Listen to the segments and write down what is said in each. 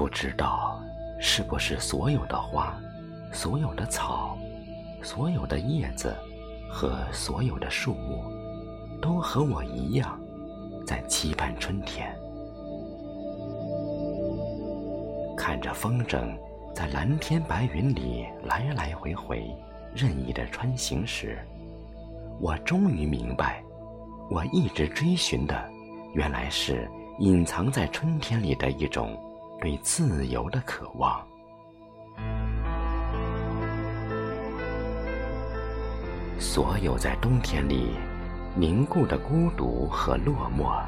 不知道是不是所有的花、所有的草、所有的叶子和所有的树木，都和我一样，在期盼春天。看着风筝在蓝天白云里来来回回、任意的穿行时，我终于明白，我一直追寻的，原来是隐藏在春天里的一种对自由的渴望。所有在冬天里凝固的孤独和落寞，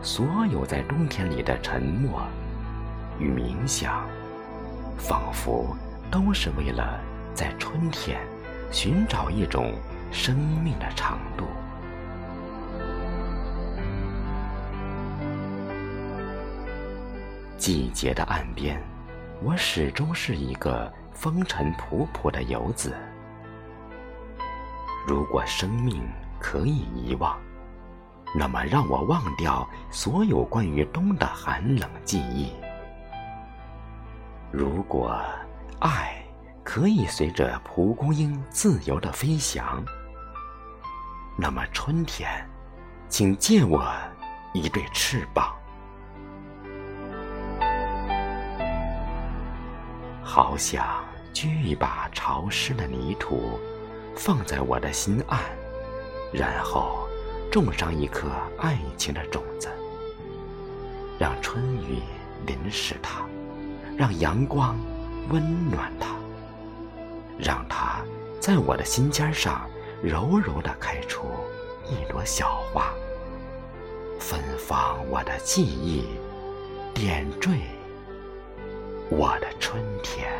所有在冬天里的沉默。与冥想，仿佛都是为了在春天寻找一种生命的长度。季节的岸边，我始终是一个风尘仆仆的游子。如果生命可以遗忘，那么让我忘掉所有关于冬的寒冷记忆。如果爱可以随着蒲公英自由的飞翔，那么春天，请借我一对翅膀，好想掬一把潮湿的泥土，放在我的心岸，然后种上一颗爱情的种子，让春雨淋湿它。让阳光温暖它，让它在我的心尖上柔柔地开出一朵小花，芬芳我的记忆，点缀我的春天。